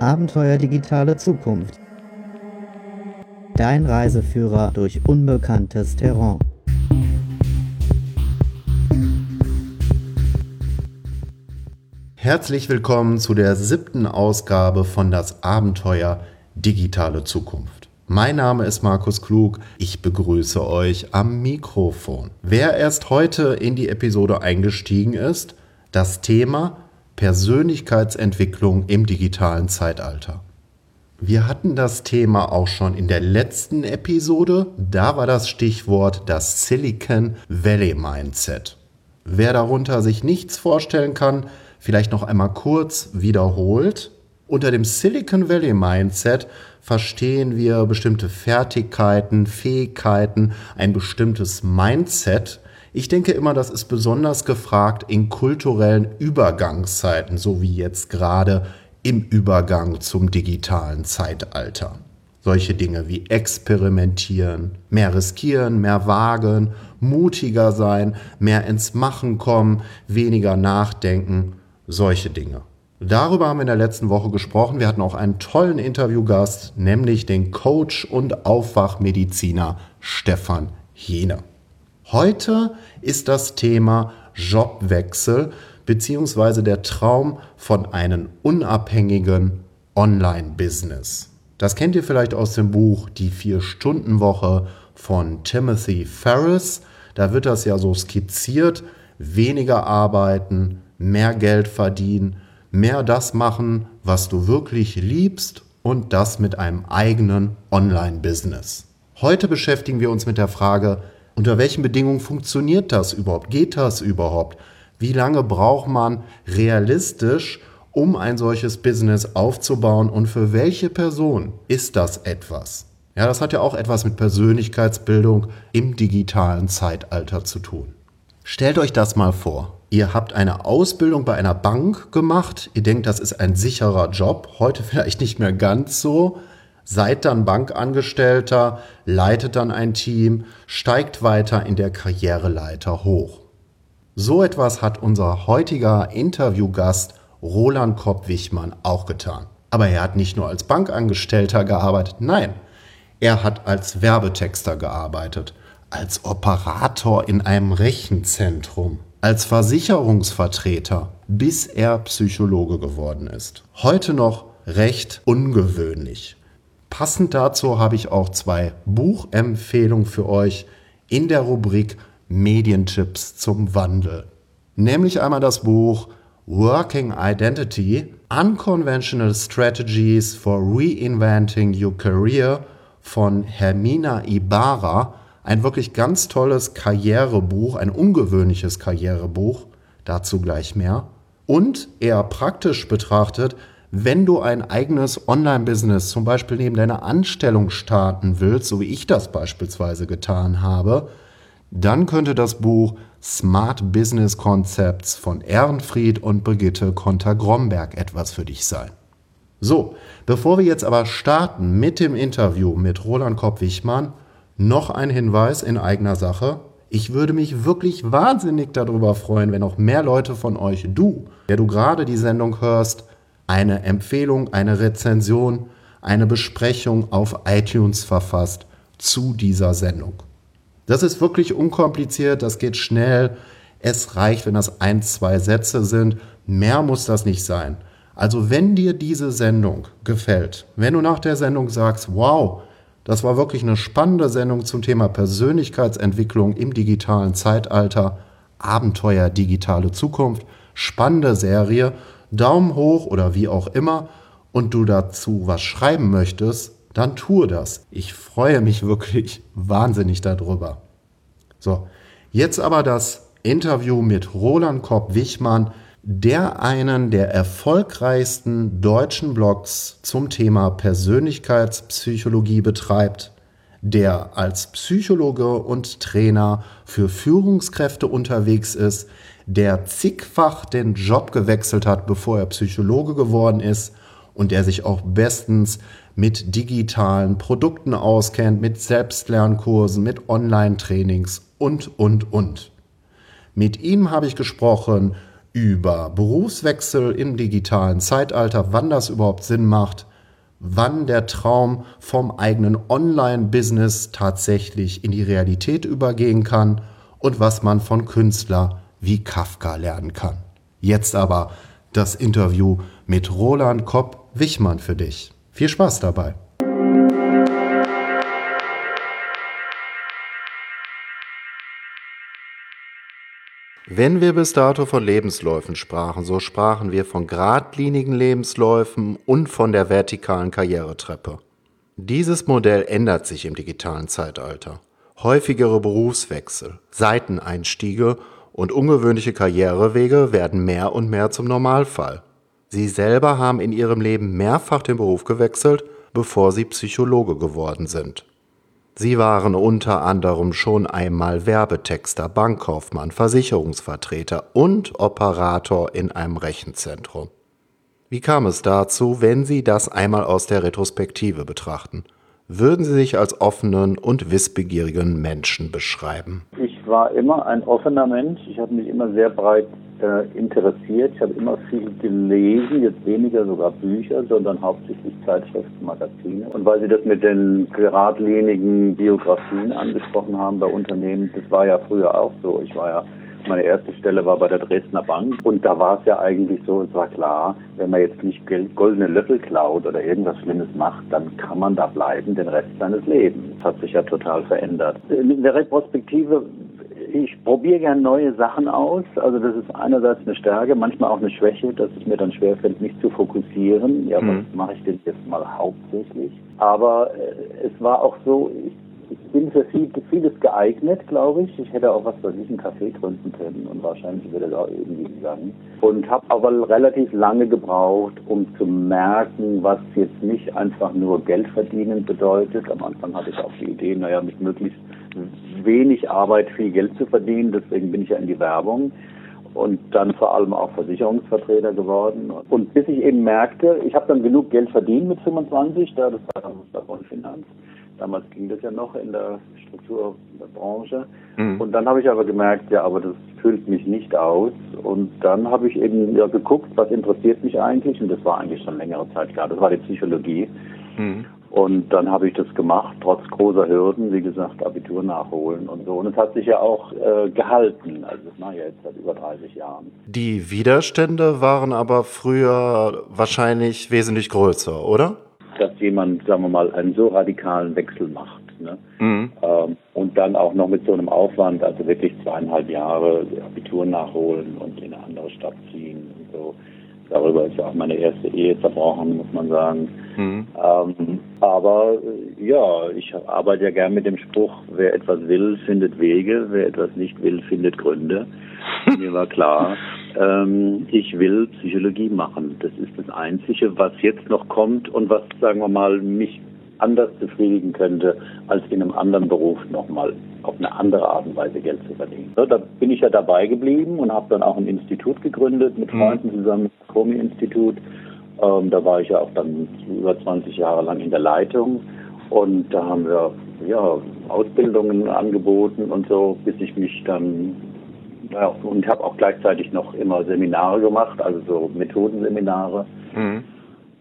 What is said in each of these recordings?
Abenteuer digitale Zukunft. Dein Reiseführer durch unbekanntes Terrain. Herzlich willkommen zu der siebten Ausgabe von Das Abenteuer digitale Zukunft. Mein Name ist Markus Klug, ich begrüße euch am Mikrofon. Wer erst heute in die Episode eingestiegen ist, das Thema Persönlichkeitsentwicklung im digitalen Zeitalter. Wir hatten das Thema auch schon in der letzten Episode. Da war das Stichwort das Silicon Valley Mindset. Wer darunter sich nichts vorstellen kann, vielleicht noch einmal kurz wiederholt. Unter dem Silicon Valley Mindset verstehen wir bestimmte Fertigkeiten, Fähigkeiten, ein bestimmtes Mindset, ich denke immer, das ist besonders gefragt in kulturellen Übergangszeiten, so wie jetzt gerade im Übergang zum digitalen Zeitalter. Solche Dinge wie experimentieren, mehr riskieren, mehr wagen, mutiger sein, mehr ins Machen kommen, weniger nachdenken, solche Dinge. Darüber haben wir in der letzten Woche gesprochen. Wir hatten auch einen tollen Interviewgast, nämlich den Coach und Aufwachmediziner Stefan Jene. Heute ist das Thema Jobwechsel bzw. der Traum von einem unabhängigen Online-Business. Das kennt ihr vielleicht aus dem Buch Die Vier-Stunden-Woche von Timothy Ferris. Da wird das ja so skizziert. Weniger arbeiten, mehr Geld verdienen, mehr das machen, was du wirklich liebst und das mit einem eigenen Online-Business. Heute beschäftigen wir uns mit der Frage, unter welchen Bedingungen funktioniert das überhaupt? Geht das überhaupt? Wie lange braucht man realistisch, um ein solches Business aufzubauen und für welche Person ist das etwas? Ja, das hat ja auch etwas mit Persönlichkeitsbildung im digitalen Zeitalter zu tun. Stellt euch das mal vor. Ihr habt eine Ausbildung bei einer Bank gemacht. Ihr denkt, das ist ein sicherer Job. Heute vielleicht nicht mehr ganz so seid dann Bankangestellter, leitet dann ein Team, steigt weiter in der Karriereleiter hoch. So etwas hat unser heutiger Interviewgast Roland Kopp-Wichmann auch getan. Aber er hat nicht nur als Bankangestellter gearbeitet, nein, er hat als Werbetexter gearbeitet, als Operator in einem Rechenzentrum, als Versicherungsvertreter, bis er Psychologe geworden ist. Heute noch recht ungewöhnlich. Passend dazu habe ich auch zwei Buchempfehlungen für euch in der Rubrik Medientipps zum Wandel. Nämlich einmal das Buch Working Identity Unconventional Strategies for Reinventing Your Career von Hermina Ibarra. Ein wirklich ganz tolles Karrierebuch, ein ungewöhnliches Karrierebuch, dazu gleich mehr. Und eher praktisch betrachtet wenn du ein eigenes Online-Business zum Beispiel neben deiner Anstellung starten willst, so wie ich das beispielsweise getan habe, dann könnte das Buch Smart Business Concepts von Ehrenfried und Brigitte Konter-Gromberg etwas für dich sein. So, bevor wir jetzt aber starten mit dem Interview mit Roland Kopp-Wichmann, noch ein Hinweis in eigener Sache. Ich würde mich wirklich wahnsinnig darüber freuen, wenn auch mehr Leute von euch, du, der du gerade die Sendung hörst, eine Empfehlung, eine Rezension, eine Besprechung auf iTunes verfasst zu dieser Sendung. Das ist wirklich unkompliziert, das geht schnell. Es reicht, wenn das ein, zwei Sätze sind. Mehr muss das nicht sein. Also wenn dir diese Sendung gefällt, wenn du nach der Sendung sagst, wow, das war wirklich eine spannende Sendung zum Thema Persönlichkeitsentwicklung im digitalen Zeitalter, Abenteuer digitale Zukunft, spannende Serie Daumen hoch oder wie auch immer und du dazu was schreiben möchtest, dann tue das. Ich freue mich wirklich wahnsinnig darüber. So, jetzt aber das Interview mit Roland Kopp-Wichmann, der einen der erfolgreichsten deutschen Blogs zum Thema Persönlichkeitspsychologie betreibt, der als Psychologe und Trainer für Führungskräfte unterwegs ist, der zigfach den Job gewechselt hat, bevor er Psychologe geworden ist und der sich auch bestens mit digitalen Produkten auskennt, mit Selbstlernkursen, mit Online-Trainings und, und, und. Mit ihm habe ich gesprochen über Berufswechsel im digitalen Zeitalter, wann das überhaupt Sinn macht, wann der Traum vom eigenen Online-Business tatsächlich in die Realität übergehen kann und was man von Künstler wie Kafka lernen kann. Jetzt aber das Interview mit Roland Kopp-Wichmann für dich. Viel Spaß dabei! Wenn wir bis dato von Lebensläufen sprachen, so sprachen wir von geradlinigen Lebensläufen und von der vertikalen Karrieretreppe. Dieses Modell ändert sich im digitalen Zeitalter. Häufigere Berufswechsel, Seiteneinstiege und ungewöhnliche Karrierewege werden mehr und mehr zum Normalfall. Sie selber haben in ihrem Leben mehrfach den Beruf gewechselt, bevor sie Psychologe geworden sind. Sie waren unter anderem schon einmal Werbetexter, Bankkaufmann, Versicherungsvertreter und Operator in einem Rechenzentrum. Wie kam es dazu, wenn Sie das einmal aus der Retrospektive betrachten? Würden Sie sich als offenen und wissbegierigen Menschen beschreiben? Ich war immer ein offener Mensch. Ich habe mich immer sehr breit äh, interessiert. Ich habe immer viel gelesen, jetzt weniger sogar Bücher, sondern hauptsächlich Zeitschriften, Magazine. Und weil Sie das mit den geradlinigen Biografien angesprochen haben bei Unternehmen, das war ja früher auch so. Ich war ja meine erste Stelle war bei der Dresdner Bank und da war es ja eigentlich so, es war klar, wenn man jetzt nicht goldene Löffel klaut oder irgendwas Schlimmes macht, dann kann man da bleiben den Rest seines Lebens. Das hat sich ja total verändert. In der Retrospektive ich probiere gerne neue Sachen aus. Also das ist einerseits eine Stärke, manchmal auch eine Schwäche, dass es mir dann schwerfällt, mich zu fokussieren. Ja, mhm. was mache ich denn jetzt mal hauptsächlich? Aber äh, es war auch so, ich, ich bin für viel, vieles geeignet, glaube ich. Ich hätte auch was bei diesem Café gründen können und wahrscheinlich wäre das auch irgendwie gegangen. Und habe aber relativ lange gebraucht, um zu merken, was jetzt nicht einfach nur Geld verdienen bedeutet. Am Anfang hatte ich auch die Idee, naja, mit möglichst wenig Arbeit viel Geld zu verdienen. Deswegen bin ich ja in die Werbung und dann vor allem auch Versicherungsvertreter geworden. Und bis ich eben merkte, ich habe dann genug Geld verdient mit 25, da das war dann Finanz. Damals ging das ja noch in der Strukturbranche. Mhm. Und dann habe ich aber gemerkt, ja, aber das füllt mich nicht aus. Und dann habe ich eben ja geguckt, was interessiert mich eigentlich. Und das war eigentlich schon längere Zeit klar. Das war die Psychologie. Mhm. Und dann habe ich das gemacht, trotz großer Hürden, wie gesagt, Abitur nachholen und so. Und es hat sich ja auch äh, gehalten. Also das mache ich jetzt seit über 30 Jahren. Die Widerstände waren aber früher wahrscheinlich wesentlich größer, oder? Dass jemand, sagen wir mal, einen so radikalen Wechsel macht. Ne? Mhm. Ähm, und dann auch noch mit so einem Aufwand, also wirklich zweieinhalb Jahre Abitur nachholen und in eine andere Stadt ziehen und so. Darüber ist ja auch meine erste Ehe zerbrochen, muss man sagen. Mhm. Ähm, aber ja, ich arbeite ja gern mit dem Spruch, wer etwas will, findet Wege, wer etwas nicht will, findet Gründe. Mir war klar, ähm, ich will Psychologie machen. Das ist das Einzige, was jetzt noch kommt und was, sagen wir mal, mich anders befriedigen könnte, als in einem anderen Beruf nochmal auf eine andere Art und Weise Geld zu verdienen. So, da bin ich ja dabei geblieben und habe dann auch ein Institut gegründet mit mhm. Freunden zusammen, das Komi-Institut. Ähm, da war ich ja auch dann über 20 Jahre lang in der Leitung und da haben wir ja, Ausbildungen angeboten und so, bis ich mich dann ja, und habe auch gleichzeitig noch immer Seminare gemacht, also so Methodenseminare. Mhm.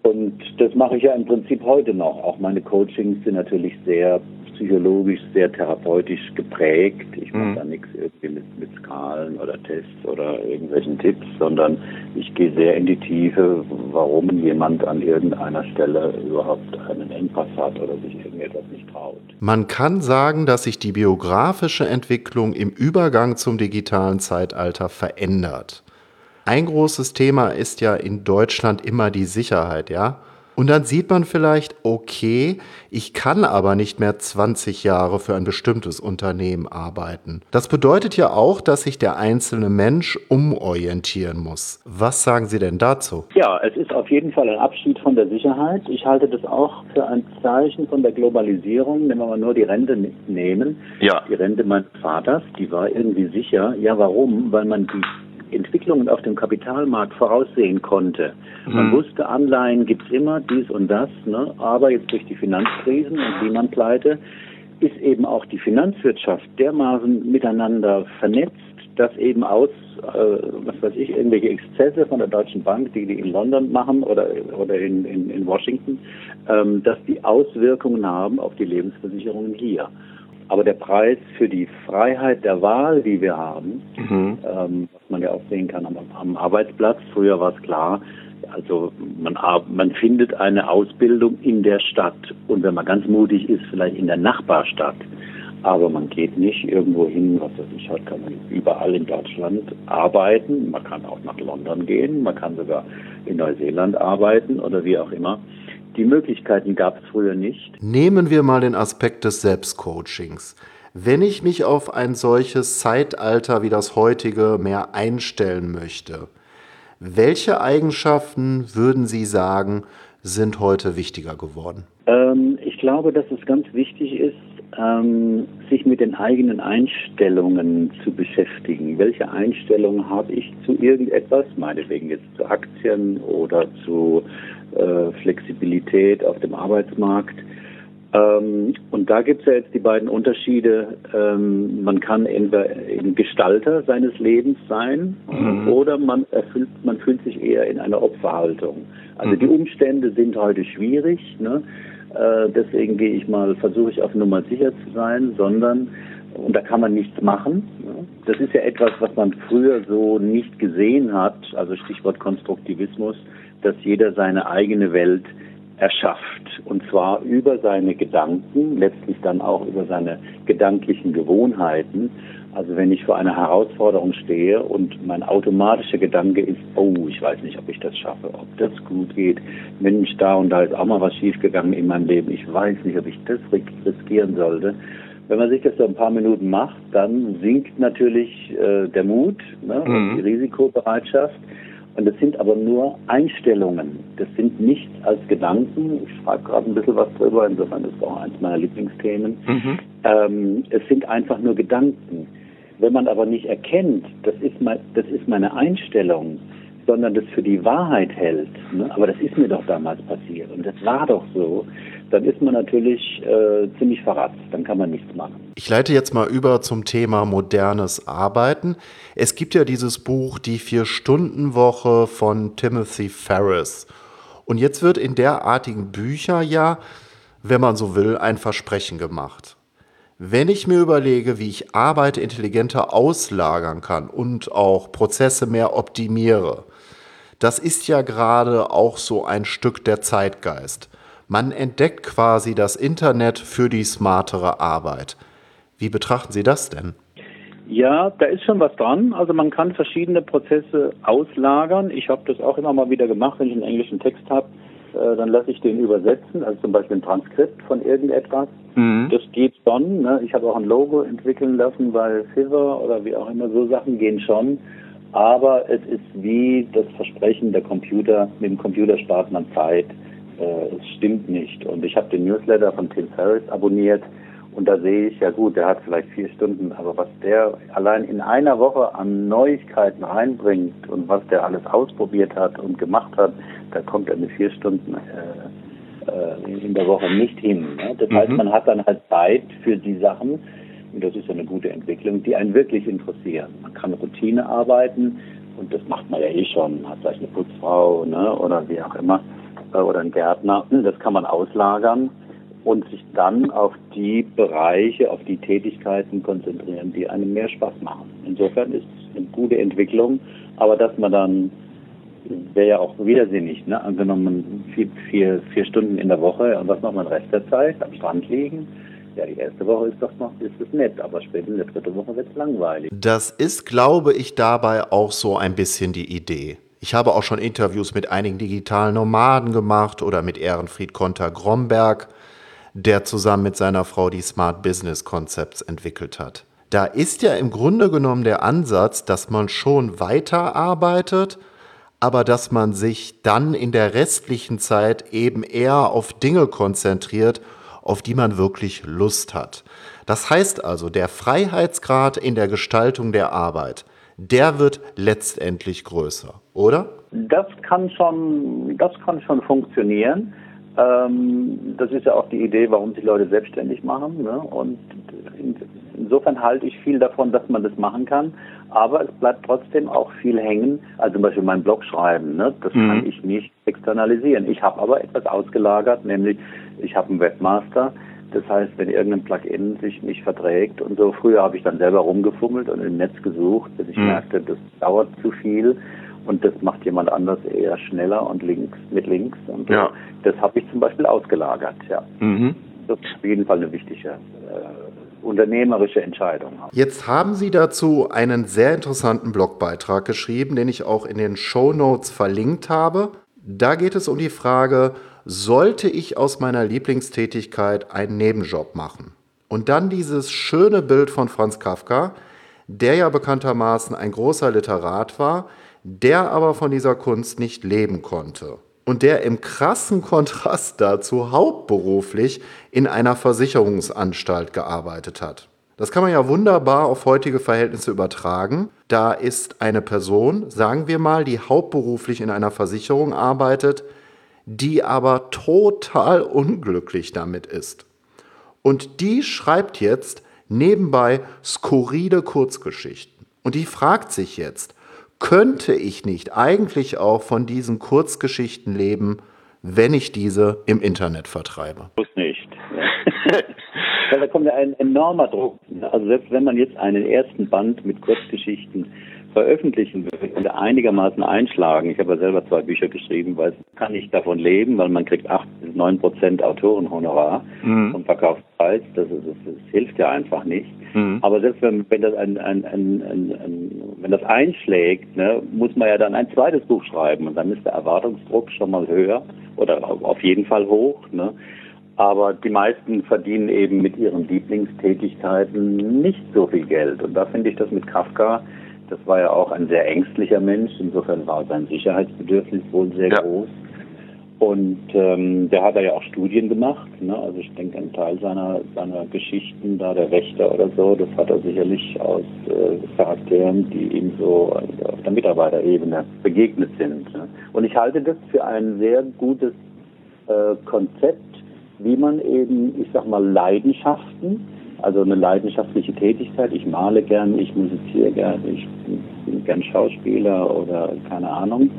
Und das mache ich ja im Prinzip heute noch. Auch meine Coachings sind natürlich sehr psychologisch, sehr therapeutisch geprägt. Ich mache mhm. da nichts irgendwie mit, mit Skalen oder Tests oder irgendwelchen Tipps, sondern ich gehe sehr in die Tiefe, warum jemand an irgendeiner Stelle überhaupt einen Engpass hat oder sich irgendetwas nicht traut. Man kann sagen, dass sich die biografische Entwicklung im Übergang zum digitalen Zeitalter verändert. Ein großes Thema ist ja in Deutschland immer die Sicherheit, ja. Und dann sieht man vielleicht, okay, ich kann aber nicht mehr 20 Jahre für ein bestimmtes Unternehmen arbeiten. Das bedeutet ja auch, dass sich der einzelne Mensch umorientieren muss. Was sagen Sie denn dazu? Ja, es ist auf jeden Fall ein Abschied von der Sicherheit. Ich halte das auch für ein Zeichen von der Globalisierung. Nehmen wir mal nur die Rente nehmen. Ja. Die Rente meines Vaters, die war irgendwie sicher. Ja, warum? Weil man die Entwicklungen auf dem Kapitalmarkt voraussehen konnte. Man mhm. wusste, Anleihen gibt's immer, dies und das, ne? aber jetzt durch die Finanzkrisen und Lehman-Pleite ist eben auch die Finanzwirtschaft dermaßen miteinander vernetzt, dass eben aus, äh, was weiß ich, irgendwelche Exzesse von der Deutschen Bank, die die in London machen oder, oder in, in, in Washington, ähm, dass die Auswirkungen haben auf die Lebensversicherungen hier. Aber der Preis für die Freiheit der Wahl, die wir haben, mhm. ähm, was man ja auch sehen kann am, am Arbeitsplatz, früher war es klar, also man, man findet eine Ausbildung in der Stadt und wenn man ganz mutig ist, vielleicht in der Nachbarstadt. Aber man geht nicht irgendwo hin, was weiß ich, halt kann man überall in Deutschland arbeiten. Man kann auch nach London gehen, man kann sogar in Neuseeland arbeiten oder wie auch immer. Die Möglichkeiten gab es früher nicht. Nehmen wir mal den Aspekt des Selbstcoachings. Wenn ich mich auf ein solches Zeitalter wie das heutige mehr einstellen möchte, welche Eigenschaften würden Sie sagen, sind heute wichtiger geworden? Ähm, ich glaube, dass es ganz wichtig ist, ähm, sich mit den eigenen Einstellungen zu beschäftigen. Welche Einstellungen habe ich zu irgendetwas, meinetwegen jetzt zu Aktien oder zu äh, Flexibilität auf dem Arbeitsmarkt. Ähm, und da gibt es ja jetzt die beiden Unterschiede. Ähm, man kann entweder ein Gestalter seines Lebens sein mhm. oder man erfüllt, man fühlt sich eher in einer Opferhaltung. Also mhm. die Umstände sind heute schwierig. Ne? Äh, deswegen gehe ich mal, versuche ich auf Nummer sicher zu sein, sondern und da kann man nichts machen. Das ist ja etwas, was man früher so nicht gesehen hat, also Stichwort Konstruktivismus dass jeder seine eigene Welt erschafft. Und zwar über seine Gedanken, letztlich dann auch über seine gedanklichen Gewohnheiten. Also wenn ich vor einer Herausforderung stehe und mein automatischer Gedanke ist, oh, ich weiß nicht, ob ich das schaffe, ob das gut geht. Mensch, da und da ist auch mal was schiefgegangen in meinem Leben. Ich weiß nicht, ob ich das riskieren sollte. Wenn man sich das so ein paar Minuten macht, dann sinkt natürlich äh, der Mut ne, mhm. und die Risikobereitschaft. Und das sind aber nur Einstellungen. Das sind nicht als Gedanken. Ich frage gerade ein bisschen was drüber, insofern ist es auch eins meiner Lieblingsthemen. Mhm. Ähm, es sind einfach nur Gedanken. Wenn man aber nicht erkennt, das ist, mein, das ist meine Einstellung, sondern das für die Wahrheit hält, ne? aber das ist mir doch damals passiert und das war doch so, dann ist man natürlich äh, ziemlich verratzt, dann kann man nichts machen. Ich leite jetzt mal über zum Thema modernes Arbeiten. Es gibt ja dieses Buch Die Vier-Stunden-Woche von Timothy Ferris. Und jetzt wird in derartigen Bücher ja, wenn man so will, ein Versprechen gemacht. Wenn ich mir überlege, wie ich Arbeit intelligenter auslagern kann und auch Prozesse mehr optimiere, das ist ja gerade auch so ein Stück der Zeitgeist. Man entdeckt quasi das Internet für die smartere Arbeit. Wie betrachten Sie das denn? Ja, da ist schon was dran. Also man kann verschiedene Prozesse auslagern. Ich habe das auch immer mal wieder gemacht, wenn ich einen englischen Text habe, äh, dann lasse ich den übersetzen, also zum Beispiel ein Transkript von irgendetwas. Mhm. Das geht schon. Ne? Ich habe auch ein Logo entwickeln lassen bei Fiverr oder wie auch immer. So Sachen gehen schon. Aber es ist wie das Versprechen der Computer, mit dem Computer spart man Zeit äh, es stimmt nicht. Und ich habe den Newsletter von Tim Ferriss abonniert und da sehe ich, ja gut, der hat vielleicht vier Stunden, aber was der allein in einer Woche an Neuigkeiten reinbringt und was der alles ausprobiert hat und gemacht hat, da kommt er mit vier Stunden äh, äh, in der Woche nicht hin. Ne? Das mhm. heißt, man hat dann halt Zeit für die Sachen, und das ist eine gute Entwicklung, die einen wirklich interessieren. Man kann Routine arbeiten und das macht man ja eh schon, hat vielleicht eine Putzfrau ne, oder wie auch immer oder ein Gärtner. Das kann man auslagern und sich dann auf die Bereiche, auf die Tätigkeiten konzentrieren, die einem mehr Spaß machen. Insofern ist es eine gute Entwicklung, aber dass man dann wäre ja auch widersinnig, ne? Angenommen vier, vier, vier Stunden in der Woche und was macht man Rest der Zeit? Am Strand liegen? Ja, die erste Woche ist doch noch, ist es nett, aber später in der dritten Woche wird es langweilig. Das ist, glaube ich, dabei auch so ein bisschen die Idee. Ich habe auch schon Interviews mit einigen digitalen Nomaden gemacht oder mit Ehrenfried Konter-Gromberg, der zusammen mit seiner Frau die Smart Business Concepts entwickelt hat. Da ist ja im Grunde genommen der Ansatz, dass man schon weiterarbeitet, aber dass man sich dann in der restlichen Zeit eben eher auf Dinge konzentriert, auf die man wirklich Lust hat. Das heißt also, der Freiheitsgrad in der Gestaltung der Arbeit, der wird letztendlich größer, oder? Das kann schon, das kann schon funktionieren. Ähm, das ist ja auch die Idee, warum sich Leute selbstständig machen. Ne? Und insofern halte ich viel davon, dass man das machen kann, aber es bleibt trotzdem auch viel hängen. Also zum Beispiel mein Blog schreiben, ne? das mhm. kann ich nicht externalisieren. Ich habe aber etwas ausgelagert, nämlich ich habe einen Webmaster. Das heißt, wenn irgendein Plugin sich nicht verträgt und so, früher habe ich dann selber rumgefummelt und im Netz gesucht, bis ich mhm. merkte, das dauert zu viel und das macht jemand anders eher schneller und links mit links. Und ja. das habe ich zum Beispiel ausgelagert, ja. Mhm. Das ist auf jeden Fall eine wichtige äh, unternehmerische Entscheidung. Jetzt haben Sie dazu einen sehr interessanten Blogbeitrag geschrieben, den ich auch in den Show Notes verlinkt habe. Da geht es um die Frage, sollte ich aus meiner Lieblingstätigkeit einen Nebenjob machen? Und dann dieses schöne Bild von Franz Kafka, der ja bekanntermaßen ein großer Literat war, der aber von dieser Kunst nicht leben konnte und der im krassen Kontrast dazu hauptberuflich in einer Versicherungsanstalt gearbeitet hat. Das kann man ja wunderbar auf heutige Verhältnisse übertragen. Da ist eine Person, sagen wir mal, die hauptberuflich in einer Versicherung arbeitet, die aber total unglücklich damit ist. Und die schreibt jetzt nebenbei skurrile Kurzgeschichten. Und die fragt sich jetzt, könnte ich nicht eigentlich auch von diesen Kurzgeschichten leben, wenn ich diese im Internet vertreibe? Muss nicht. Weil da kommt ja ein enormer Druck. Also selbst wenn man jetzt einen ersten Band mit Kurzgeschichten veröffentlichen und einigermaßen einschlagen. Ich habe ja selber zwei Bücher geschrieben, weil kann ich davon leben, weil man kriegt acht bis neun Prozent Autorenhonorar mhm. vom Verkaufspreis. Das, ist, das, das, hilft ja einfach nicht. Mhm. Aber selbst wenn, wenn das ein, ein, ein, wenn das einschlägt, ne, muss man ja dann ein zweites Buch schreiben und dann ist der Erwartungsdruck schon mal höher oder auf jeden Fall hoch. Ne? Aber die meisten verdienen eben mit ihren Lieblingstätigkeiten nicht so viel Geld. Und da finde ich das mit Kafka das war ja auch ein sehr ängstlicher Mensch. Insofern war sein Sicherheitsbedürfnis wohl sehr ja. groß. Und ähm, der hat ja auch Studien gemacht. Ne? Also ich denke, ein Teil seiner, seiner Geschichten, da der Wächter oder so, das hat er sicherlich aus äh, Charakteren, die ihm so auf der Mitarbeiterebene begegnet sind. Ne? Und ich halte das für ein sehr gutes äh, Konzept, wie man eben, ich sag mal, Leidenschaften, also eine leidenschaftliche Tätigkeit. Ich male gern, ich musiziere gern, ich bin gern Schauspieler oder keine Ahnung.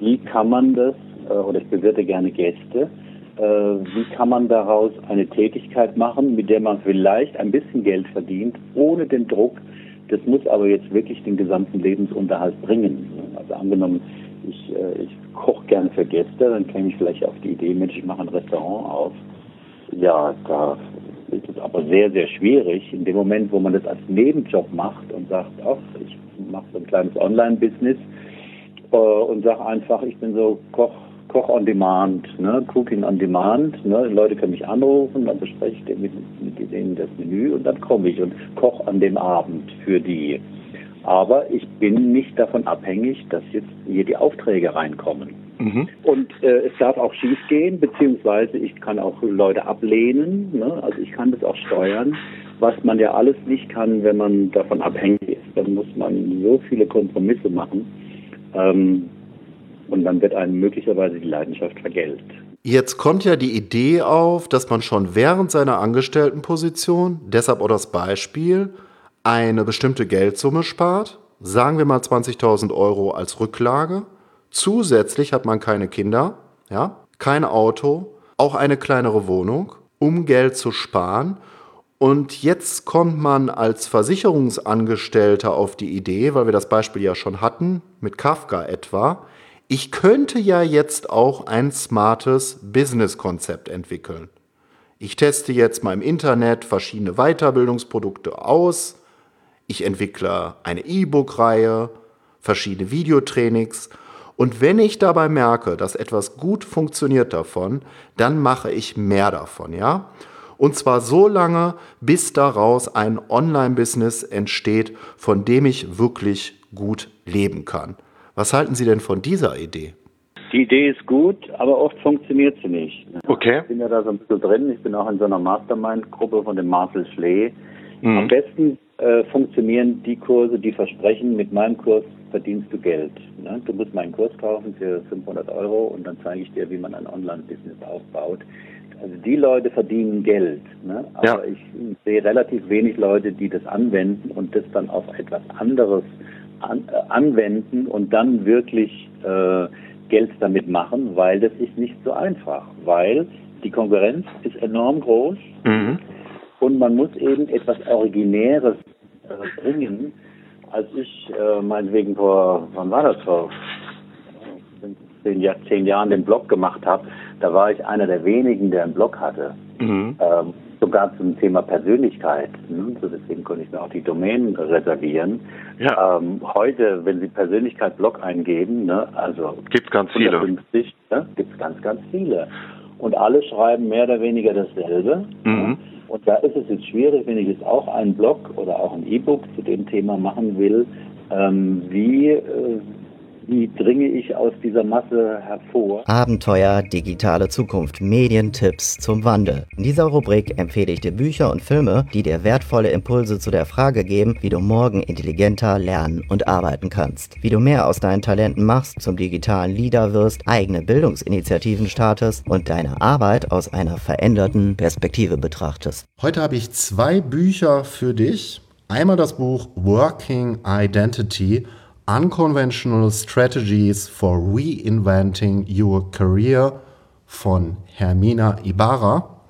Wie kann man das, äh, oder ich bewirte gerne Gäste, äh, wie kann man daraus eine Tätigkeit machen, mit der man vielleicht ein bisschen Geld verdient, ohne den Druck, das muss aber jetzt wirklich den gesamten Lebensunterhalt bringen. Also angenommen, ich, äh, ich koche gern für Gäste, dann käme ich vielleicht auf die Idee, Mensch, ich mache ein Restaurant auf. Ja, da ist es aber sehr, sehr schwierig. In dem Moment, wo man das als Nebenjob macht und sagt, ach, ich mache so ein kleines Online-Business äh, und sage einfach, ich bin so Koch, Koch on Demand, ne, Cooking on Demand. Ne, Leute können mich anrufen, dann bespreche ich mit, mit denen das Menü und dann komme ich und koche an dem Abend für die. Aber ich bin nicht davon abhängig, dass jetzt hier die Aufträge reinkommen. Mhm. Und äh, es darf auch schief gehen, beziehungsweise ich kann auch Leute ablehnen. Ne? Also ich kann das auch steuern, was man ja alles nicht kann, wenn man davon abhängig ist. Dann muss man so viele Kompromisse machen. Ähm, und dann wird einem möglicherweise die Leidenschaft vergällt. Jetzt kommt ja die Idee auf, dass man schon während seiner Angestelltenposition, deshalb auch das Beispiel, eine bestimmte Geldsumme spart, sagen wir mal 20.000 Euro als Rücklage. Zusätzlich hat man keine Kinder, ja, kein Auto, auch eine kleinere Wohnung, um Geld zu sparen. Und jetzt kommt man als Versicherungsangestellter auf die Idee, weil wir das Beispiel ja schon hatten, mit Kafka etwa, ich könnte ja jetzt auch ein smartes Business-Konzept entwickeln. Ich teste jetzt mal im Internet verschiedene Weiterbildungsprodukte aus, ich entwickle eine E-Book-Reihe, verschiedene Videotrainings und wenn ich dabei merke, dass etwas gut funktioniert davon, dann mache ich mehr davon, ja? Und zwar so lange, bis daraus ein Online-Business entsteht, von dem ich wirklich gut leben kann. Was halten Sie denn von dieser Idee? Die Idee ist gut, aber oft funktioniert sie nicht. Okay. Ich bin ja da so ein bisschen drin. Ich bin auch in so einer Mastermind-Gruppe von dem Marcel Schlee. Mhm. Am besten äh, funktionieren die Kurse, die versprechen, mit meinem Kurs verdienst du Geld. Ne? Du musst meinen Kurs kaufen für 500 Euro und dann zeige ich dir, wie man ein Online-Business aufbaut. Also die Leute verdienen Geld, ne? aber ja. ich sehe relativ wenig Leute, die das anwenden und das dann auf etwas anderes an, äh, anwenden und dann wirklich äh, Geld damit machen, weil das ist nicht so einfach, weil die Konkurrenz ist enorm groß mhm. Und man muss eben etwas Originäres äh, bringen. Als ich äh, meinetwegen vor, wann war das, vor zehn, Jahr, zehn Jahren den Blog gemacht habe, da war ich einer der wenigen, der einen Blog hatte. Mhm. Ähm, sogar zum Thema Persönlichkeit. Ne? So deswegen konnte ich mir auch die Domain reservieren. Ja. Ähm, heute, wenn Sie Persönlichkeit Blog eingeben, ne, also gibt ganz 150, viele, ne, gibt es ganz, ganz viele. Und alle schreiben mehr oder weniger dasselbe. Ne? Und da ist es jetzt schwierig, wenn ich jetzt auch einen Blog oder auch ein E-Book zu dem Thema machen will, ähm, wie äh, wie dringe ich aus dieser Masse hervor? Abenteuer, digitale Zukunft, Medientipps zum Wandel. In dieser Rubrik empfehle ich dir Bücher und Filme, die dir wertvolle Impulse zu der Frage geben, wie du morgen intelligenter lernen und arbeiten kannst. Wie du mehr aus deinen Talenten machst, zum digitalen Leader wirst, eigene Bildungsinitiativen startest und deine Arbeit aus einer veränderten Perspektive betrachtest. Heute habe ich zwei Bücher für dich. Einmal das Buch Working Identity Unconventional Strategies for Reinventing Your Career von Hermina Ibarra.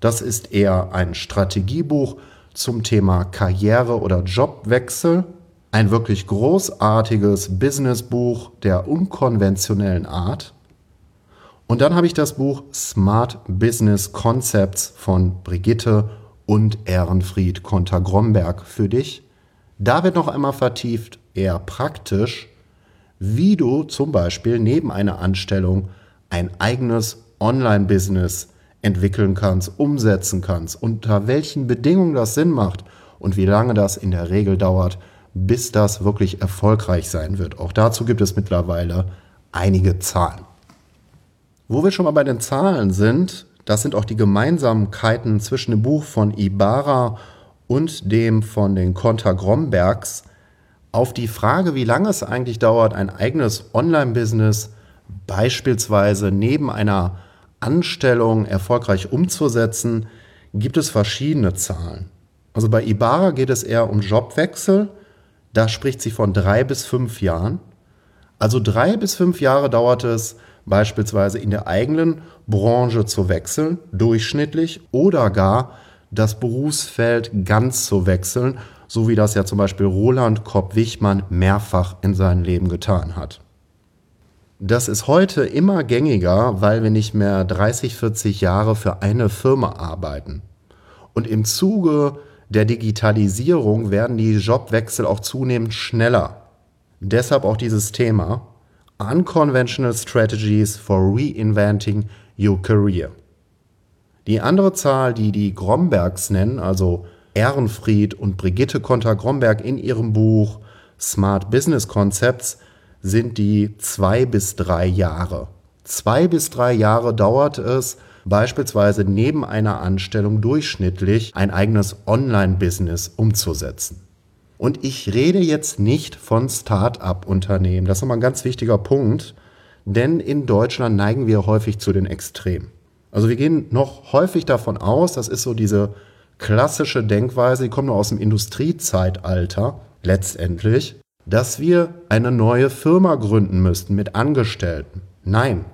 Das ist eher ein Strategiebuch zum Thema Karriere oder Jobwechsel. Ein wirklich großartiges Businessbuch der unkonventionellen Art. Und dann habe ich das Buch Smart Business Concepts von Brigitte und Ehrenfried Konter-Gromberg für dich. Da wird noch einmal vertieft, eher praktisch, wie du zum Beispiel neben einer Anstellung ein eigenes Online-Business entwickeln kannst, umsetzen kannst, unter welchen Bedingungen das Sinn macht und wie lange das in der Regel dauert, bis das wirklich erfolgreich sein wird. Auch dazu gibt es mittlerweile einige Zahlen. Wo wir schon mal bei den Zahlen sind, das sind auch die Gemeinsamkeiten zwischen dem Buch von Ibarra und dem von den Konter Grombergs auf die Frage, wie lange es eigentlich dauert, ein eigenes Online-Business beispielsweise neben einer Anstellung erfolgreich umzusetzen, gibt es verschiedene Zahlen. Also bei Ibarra geht es eher um Jobwechsel. Da spricht sie von drei bis fünf Jahren. Also drei bis fünf Jahre dauert es beispielsweise in der eigenen Branche zu wechseln, durchschnittlich, oder gar das Berufsfeld ganz zu wechseln so wie das ja zum Beispiel Roland Kopp-Wichmann mehrfach in seinem Leben getan hat. Das ist heute immer gängiger, weil wir nicht mehr 30, 40 Jahre für eine Firma arbeiten. Und im Zuge der Digitalisierung werden die Jobwechsel auch zunehmend schneller. Deshalb auch dieses Thema Unconventional Strategies for Reinventing Your Career. Die andere Zahl, die die Grombergs nennen, also Ehrenfried und Brigitte Konter-Gromberg in ihrem Buch Smart Business Concepts sind die zwei bis drei Jahre. Zwei bis drei Jahre dauert es, beispielsweise neben einer Anstellung durchschnittlich ein eigenes Online-Business umzusetzen. Und ich rede jetzt nicht von Start-up-Unternehmen. Das ist nochmal ein ganz wichtiger Punkt, denn in Deutschland neigen wir häufig zu den Extremen. Also wir gehen noch häufig davon aus, das ist so diese klassische Denkweise, die kommt nur aus dem Industriezeitalter letztendlich, dass wir eine neue Firma gründen müssten mit Angestellten. Nein,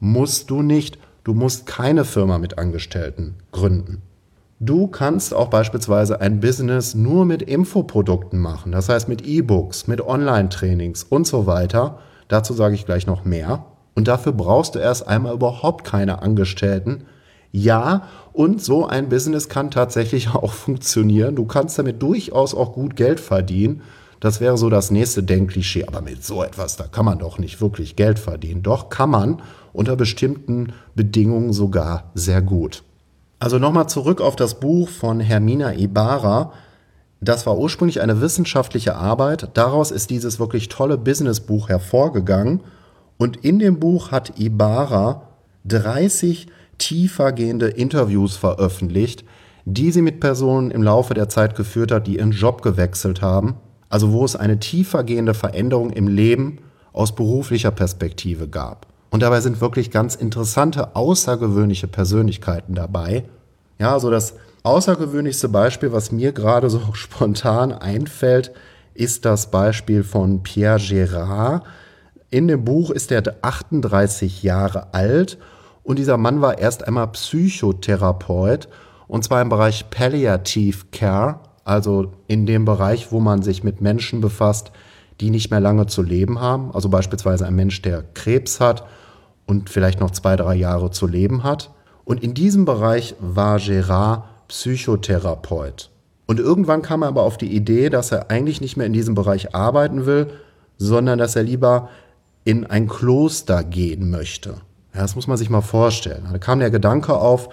musst du nicht. Du musst keine Firma mit Angestellten gründen. Du kannst auch beispielsweise ein Business nur mit Infoprodukten machen, das heißt mit E-Books, mit Online-Trainings und so weiter. Dazu sage ich gleich noch mehr. Und dafür brauchst du erst einmal überhaupt keine Angestellten, ja, und so ein Business kann tatsächlich auch funktionieren. Du kannst damit durchaus auch gut Geld verdienen. Das wäre so das nächste Denkklischee. Aber mit so etwas, da kann man doch nicht wirklich Geld verdienen. Doch kann man unter bestimmten Bedingungen sogar sehr gut. Also nochmal zurück auf das Buch von Hermina Ibarra. Das war ursprünglich eine wissenschaftliche Arbeit. Daraus ist dieses wirklich tolle Businessbuch hervorgegangen. Und in dem Buch hat Ibarra 30 tiefergehende Interviews veröffentlicht, die sie mit Personen im Laufe der Zeit geführt hat, die ihren Job gewechselt haben, also wo es eine tiefergehende Veränderung im Leben aus beruflicher Perspektive gab. Und dabei sind wirklich ganz interessante, außergewöhnliche Persönlichkeiten dabei. Ja, so das außergewöhnlichste Beispiel, was mir gerade so spontan einfällt, ist das Beispiel von Pierre Gérard. In dem Buch ist er 38 Jahre alt und dieser Mann war erst einmal Psychotherapeut und zwar im Bereich Palliative Care, also in dem Bereich, wo man sich mit Menschen befasst, die nicht mehr lange zu leben haben. Also beispielsweise ein Mensch, der Krebs hat und vielleicht noch zwei, drei Jahre zu leben hat. Und in diesem Bereich war Gérard Psychotherapeut. Und irgendwann kam er aber auf die Idee, dass er eigentlich nicht mehr in diesem Bereich arbeiten will, sondern dass er lieber in ein Kloster gehen möchte. Ja, das muss man sich mal vorstellen. Da kam der Gedanke auf,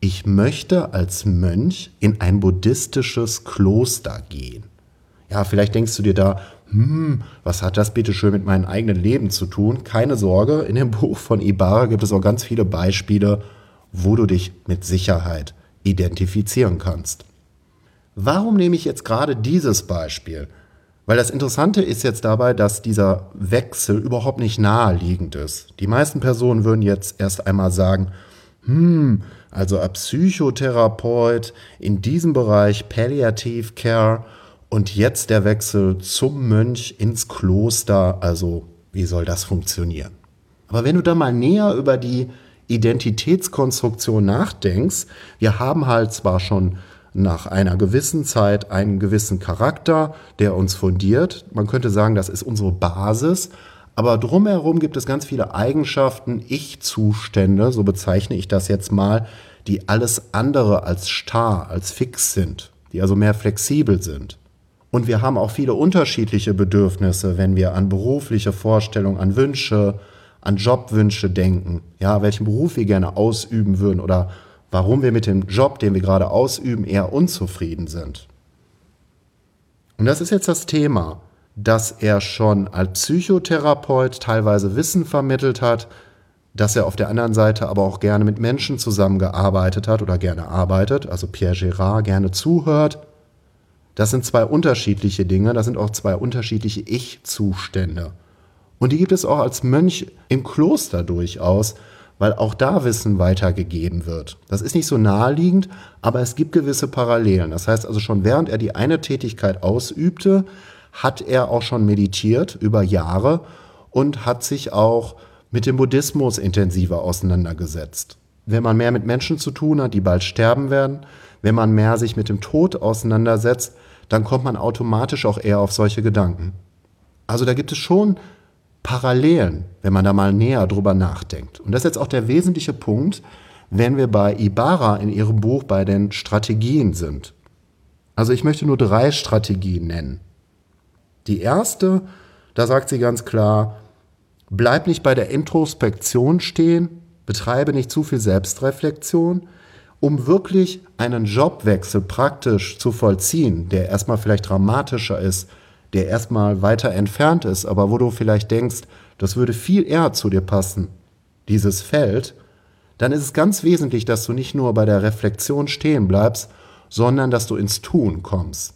ich möchte als Mönch in ein buddhistisches Kloster gehen. Ja, vielleicht denkst du dir da, hm, was hat das bitte schön mit meinem eigenen Leben zu tun? Keine Sorge, in dem Buch von Ibarra gibt es auch ganz viele Beispiele, wo du dich mit Sicherheit identifizieren kannst. Warum nehme ich jetzt gerade dieses Beispiel? Weil das Interessante ist jetzt dabei, dass dieser Wechsel überhaupt nicht naheliegend ist. Die meisten Personen würden jetzt erst einmal sagen, hm, also ein Psychotherapeut in diesem Bereich Palliative Care und jetzt der Wechsel zum Mönch ins Kloster, also wie soll das funktionieren? Aber wenn du da mal näher über die Identitätskonstruktion nachdenkst, wir haben halt zwar schon nach einer gewissen Zeit einen gewissen Charakter, der uns fundiert. Man könnte sagen, das ist unsere Basis. Aber drumherum gibt es ganz viele Eigenschaften, Ich-Zustände, so bezeichne ich das jetzt mal, die alles andere als starr, als fix sind, die also mehr flexibel sind. Und wir haben auch viele unterschiedliche Bedürfnisse, wenn wir an berufliche Vorstellungen, an Wünsche, an Jobwünsche denken. Ja, welchen Beruf wir gerne ausüben würden oder warum wir mit dem Job, den wir gerade ausüben, eher unzufrieden sind. Und das ist jetzt das Thema, dass er schon als Psychotherapeut teilweise Wissen vermittelt hat, dass er auf der anderen Seite aber auch gerne mit Menschen zusammengearbeitet hat oder gerne arbeitet, also Pierre Gérard gerne zuhört das sind zwei unterschiedliche Dinge, das sind auch zwei unterschiedliche Ich-Zustände. Und die gibt es auch als Mönch im Kloster durchaus, weil auch da Wissen weitergegeben wird. Das ist nicht so naheliegend, aber es gibt gewisse Parallelen. Das heißt also schon während er die eine Tätigkeit ausübte, hat er auch schon meditiert über Jahre und hat sich auch mit dem Buddhismus intensiver auseinandergesetzt. Wenn man mehr mit Menschen zu tun hat, die bald sterben werden, wenn man mehr sich mit dem Tod auseinandersetzt, dann kommt man automatisch auch eher auf solche Gedanken. Also da gibt es schon Parallelen, wenn man da mal näher drüber nachdenkt. Und das ist jetzt auch der wesentliche Punkt, wenn wir bei Ibarra in ihrem Buch bei den Strategien sind. Also ich möchte nur drei Strategien nennen. Die erste, da sagt sie ganz klar, bleib nicht bei der Introspektion stehen, betreibe nicht zu viel Selbstreflexion, um wirklich einen Jobwechsel praktisch zu vollziehen, der erstmal vielleicht dramatischer ist, der erstmal weiter entfernt ist, aber wo du vielleicht denkst, das würde viel eher zu dir passen, dieses Feld, dann ist es ganz wesentlich, dass du nicht nur bei der Reflexion stehen bleibst, sondern dass du ins Tun kommst.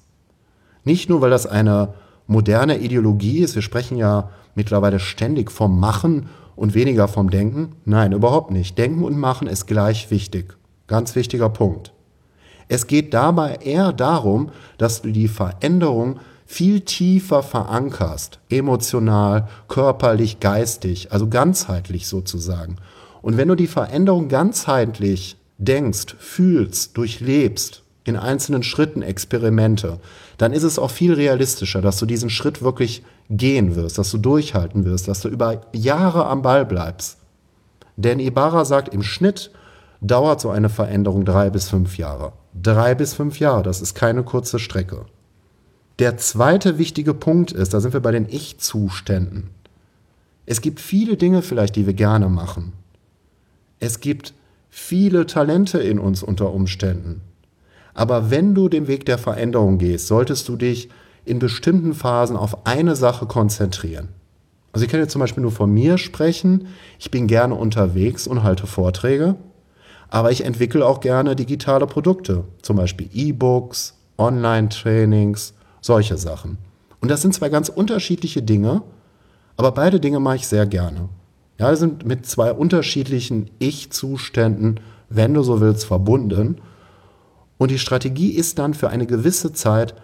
Nicht nur, weil das eine moderne Ideologie ist, wir sprechen ja mittlerweile ständig vom Machen und weniger vom Denken. Nein, überhaupt nicht. Denken und Machen ist gleich wichtig. Ganz wichtiger Punkt. Es geht dabei eher darum, dass du die Veränderung viel tiefer verankerst, emotional, körperlich, geistig, also ganzheitlich sozusagen. Und wenn du die Veränderung ganzheitlich denkst, fühlst, durchlebst, in einzelnen Schritten Experimente, dann ist es auch viel realistischer, dass du diesen Schritt wirklich gehen wirst, dass du durchhalten wirst, dass du über Jahre am Ball bleibst. Denn Ibarra sagt, im Schnitt dauert so eine Veränderung drei bis fünf Jahre. Drei bis fünf Jahre, das ist keine kurze Strecke. Der zweite wichtige Punkt ist, da sind wir bei den Ich-Zuständen. Es gibt viele Dinge vielleicht, die wir gerne machen. Es gibt viele Talente in uns unter Umständen. Aber wenn du den Weg der Veränderung gehst, solltest du dich in bestimmten Phasen auf eine Sache konzentrieren. Also ich kann jetzt zum Beispiel nur von mir sprechen. Ich bin gerne unterwegs und halte Vorträge. Aber ich entwickle auch gerne digitale Produkte, zum Beispiel E-Books, Online-Trainings, solche Sachen. Und das sind zwei ganz unterschiedliche Dinge, aber beide Dinge mache ich sehr gerne. Ja, sind mit zwei unterschiedlichen Ich-Zuständen, wenn du so willst, verbunden. Und die Strategie ist dann für eine gewisse Zeit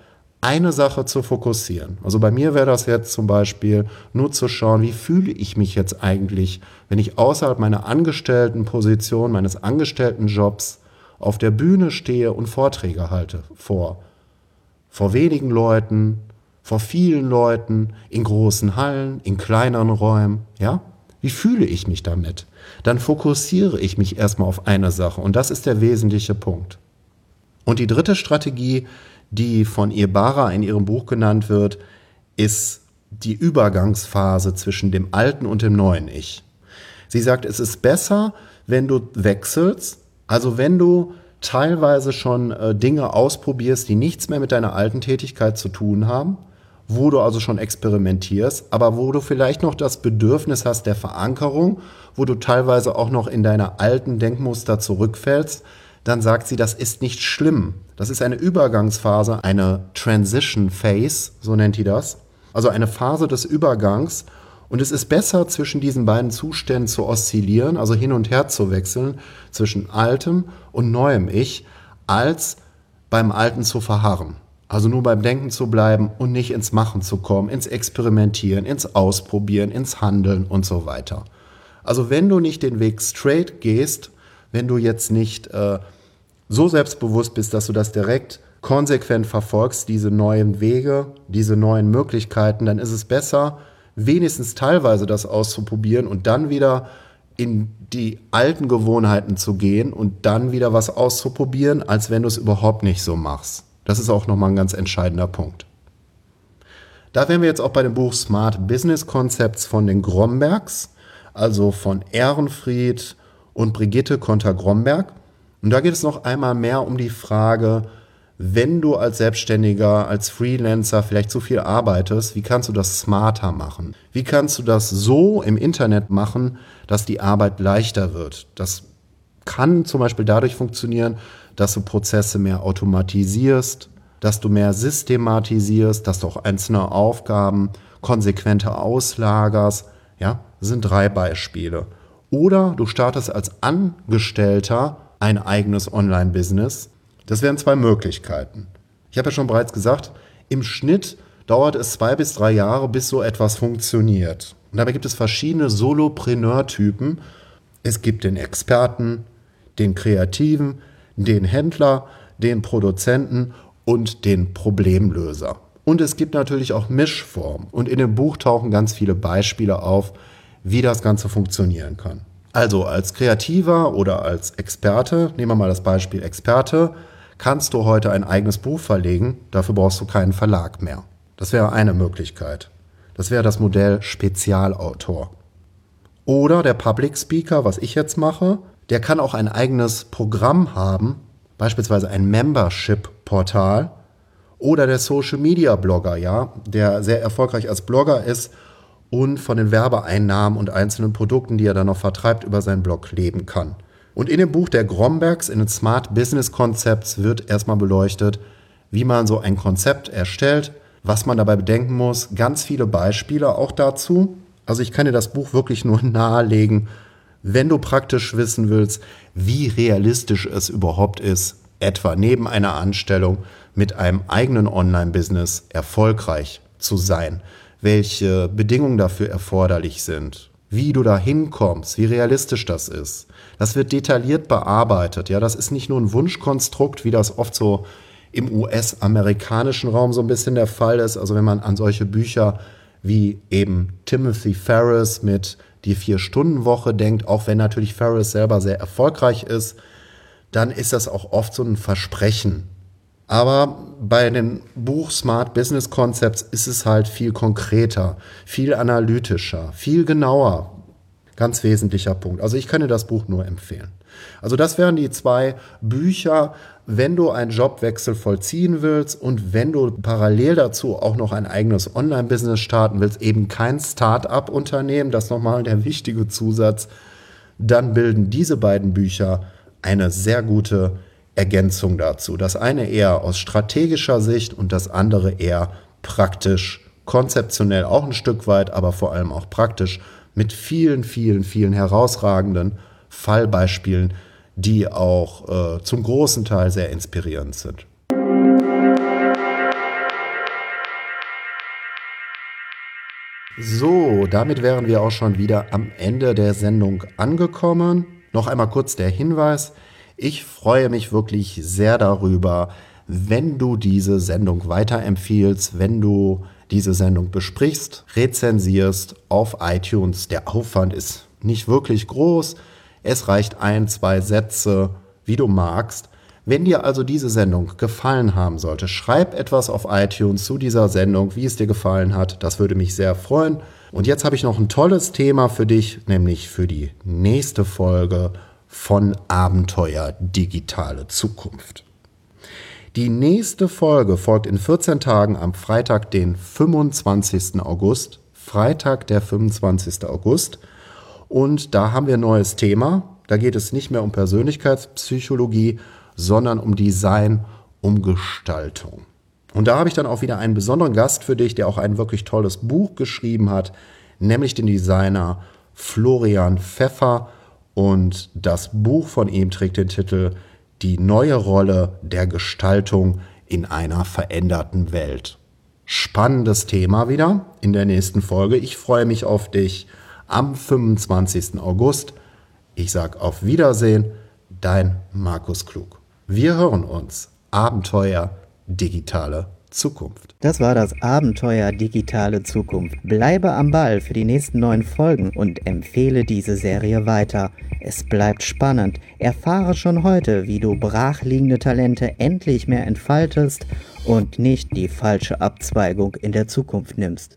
eine Sache zu fokussieren. Also bei mir wäre das jetzt zum Beispiel nur zu schauen, wie fühle ich mich jetzt eigentlich, wenn ich außerhalb meiner Angestelltenposition, meines Angestelltenjobs auf der Bühne stehe und Vorträge halte vor. Vor wenigen Leuten, vor vielen Leuten, in großen Hallen, in kleineren Räumen, ja? Wie fühle ich mich damit? Dann fokussiere ich mich erstmal auf eine Sache und das ist der wesentliche Punkt. Und die dritte Strategie, die von Ibarra in ihrem Buch genannt wird, ist die Übergangsphase zwischen dem alten und dem neuen Ich. Sie sagt, es ist besser, wenn du wechselst, also wenn du teilweise schon äh, Dinge ausprobierst, die nichts mehr mit deiner alten Tätigkeit zu tun haben, wo du also schon experimentierst, aber wo du vielleicht noch das Bedürfnis hast der Verankerung, wo du teilweise auch noch in deine alten Denkmuster zurückfällst, dann sagt sie, das ist nicht schlimm. Das ist eine Übergangsphase, eine Transition Phase, so nennt die das. Also eine Phase des Übergangs. Und es ist besser, zwischen diesen beiden Zuständen zu oszillieren, also hin und her zu wechseln, zwischen altem und neuem Ich, als beim Alten zu verharren. Also nur beim Denken zu bleiben und nicht ins Machen zu kommen, ins Experimentieren, ins Ausprobieren, ins Handeln und so weiter. Also wenn du nicht den Weg straight gehst, wenn du jetzt nicht äh, so selbstbewusst bist, dass du das direkt konsequent verfolgst, diese neuen Wege, diese neuen Möglichkeiten, dann ist es besser, wenigstens teilweise das auszuprobieren und dann wieder in die alten Gewohnheiten zu gehen und dann wieder was auszuprobieren, als wenn du es überhaupt nicht so machst. Das ist auch nochmal ein ganz entscheidender Punkt. Da wären wir jetzt auch bei dem Buch Smart Business Concepts von den Grombergs, also von Ehrenfried und Brigitte Konter-Gromberg. Und da geht es noch einmal mehr um die Frage, wenn du als Selbstständiger, als Freelancer vielleicht zu viel arbeitest, wie kannst du das smarter machen? Wie kannst du das so im Internet machen, dass die Arbeit leichter wird? Das kann zum Beispiel dadurch funktionieren, dass du Prozesse mehr automatisierst, dass du mehr systematisierst, dass du auch einzelne Aufgaben konsequenter auslagerst. Ja, das sind drei Beispiele. Oder du startest als Angestellter ein eigenes Online-Business das wären zwei Möglichkeiten. Ich habe ja schon bereits gesagt, im Schnitt dauert es zwei bis drei Jahre, bis so etwas funktioniert. Und dabei gibt es verschiedene Solopreneur-Typen. Es gibt den Experten, den Kreativen, den Händler, den Produzenten und den Problemlöser. Und es gibt natürlich auch Mischformen. Und in dem Buch tauchen ganz viele Beispiele auf, wie das Ganze funktionieren kann. Also als Kreativer oder als Experte, nehmen wir mal das Beispiel Experte, kannst du heute ein eigenes Buch verlegen, dafür brauchst du keinen Verlag mehr. Das wäre eine Möglichkeit. Das wäre das Modell Spezialautor. Oder der Public Speaker, was ich jetzt mache, der kann auch ein eigenes Programm haben, beispielsweise ein Membership-Portal. Oder der Social Media Blogger, ja, der sehr erfolgreich als Blogger ist und von den Werbeeinnahmen und einzelnen Produkten, die er dann noch vertreibt, über seinen Blog leben kann. Und in dem Buch der Grombergs, in den Smart Business Concepts, wird erstmal beleuchtet, wie man so ein Konzept erstellt, was man dabei bedenken muss. Ganz viele Beispiele auch dazu. Also ich kann dir das Buch wirklich nur nahelegen, wenn du praktisch wissen willst, wie realistisch es überhaupt ist, etwa neben einer Anstellung mit einem eigenen Online-Business erfolgreich zu sein, welche Bedingungen dafür erforderlich sind, wie du da hinkommst, wie realistisch das ist. Das wird detailliert bearbeitet. Ja, das ist nicht nur ein Wunschkonstrukt, wie das oft so im US-amerikanischen Raum so ein bisschen der Fall ist. Also wenn man an solche Bücher wie eben Timothy Ferris mit die Vier-Stunden-Woche denkt, auch wenn natürlich Ferris selber sehr erfolgreich ist, dann ist das auch oft so ein Versprechen. Aber bei dem Buch Smart Business Concepts ist es halt viel konkreter, viel analytischer, viel genauer. Ganz wesentlicher Punkt. Also ich könnte das Buch nur empfehlen. Also das wären die zwei Bücher, wenn du einen Jobwechsel vollziehen willst und wenn du parallel dazu auch noch ein eigenes Online-Business starten willst, eben kein Start-up-Unternehmen, das nochmal der wichtige Zusatz, dann bilden diese beiden Bücher eine sehr gute Ergänzung dazu. Das eine eher aus strategischer Sicht und das andere eher praktisch, konzeptionell auch ein Stück weit, aber vor allem auch praktisch mit vielen, vielen, vielen herausragenden Fallbeispielen, die auch äh, zum großen Teil sehr inspirierend sind. So, damit wären wir auch schon wieder am Ende der Sendung angekommen. Noch einmal kurz der Hinweis. Ich freue mich wirklich sehr darüber, wenn du diese Sendung weiterempfiehlst, wenn du diese Sendung besprichst, rezensierst auf iTunes. Der Aufwand ist nicht wirklich groß. Es reicht ein, zwei Sätze, wie du magst. Wenn dir also diese Sendung gefallen haben sollte, schreib etwas auf iTunes zu dieser Sendung, wie es dir gefallen hat. Das würde mich sehr freuen. Und jetzt habe ich noch ein tolles Thema für dich, nämlich für die nächste Folge von Abenteuer Digitale Zukunft. Die nächste Folge folgt in 14 Tagen am Freitag, den 25. August. Freitag, der 25. August. Und da haben wir ein neues Thema. Da geht es nicht mehr um Persönlichkeitspsychologie, sondern um Design, um Gestaltung. Und da habe ich dann auch wieder einen besonderen Gast für dich, der auch ein wirklich tolles Buch geschrieben hat, nämlich den Designer Florian Pfeffer. Und das Buch von ihm trägt den Titel Die neue Rolle der Gestaltung in einer veränderten Welt. Spannendes Thema wieder in der nächsten Folge. Ich freue mich auf dich am 25. August. Ich sage auf Wiedersehen, dein Markus Klug. Wir hören uns. Abenteuer digitale Zukunft. Das war das Abenteuer digitale Zukunft. Bleibe am Ball für die nächsten neun Folgen und empfehle diese Serie weiter. Es bleibt spannend. Erfahre schon heute, wie du brachliegende Talente endlich mehr entfaltest und nicht die falsche Abzweigung in der Zukunft nimmst.